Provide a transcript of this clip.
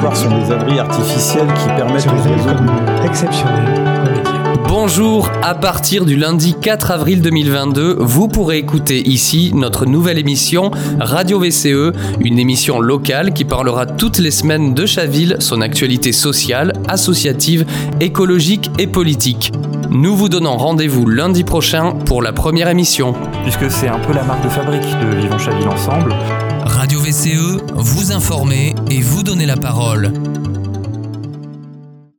mâchoires sont des abris artificiels qui permettent aux des oiseaux dire. Bonjour, à partir du lundi 4 avril 2022, vous pourrez écouter ici notre nouvelle émission Radio VCE, une émission locale qui parlera toutes les semaines de Chaville, son actualité sociale, associative, écologique et politique. Nous vous donnons rendez-vous lundi prochain pour la première émission. puisque c'est un peu la marque de fabrique de Vivons Chaville Ensemble. VCE, vous informer et vous donner la parole.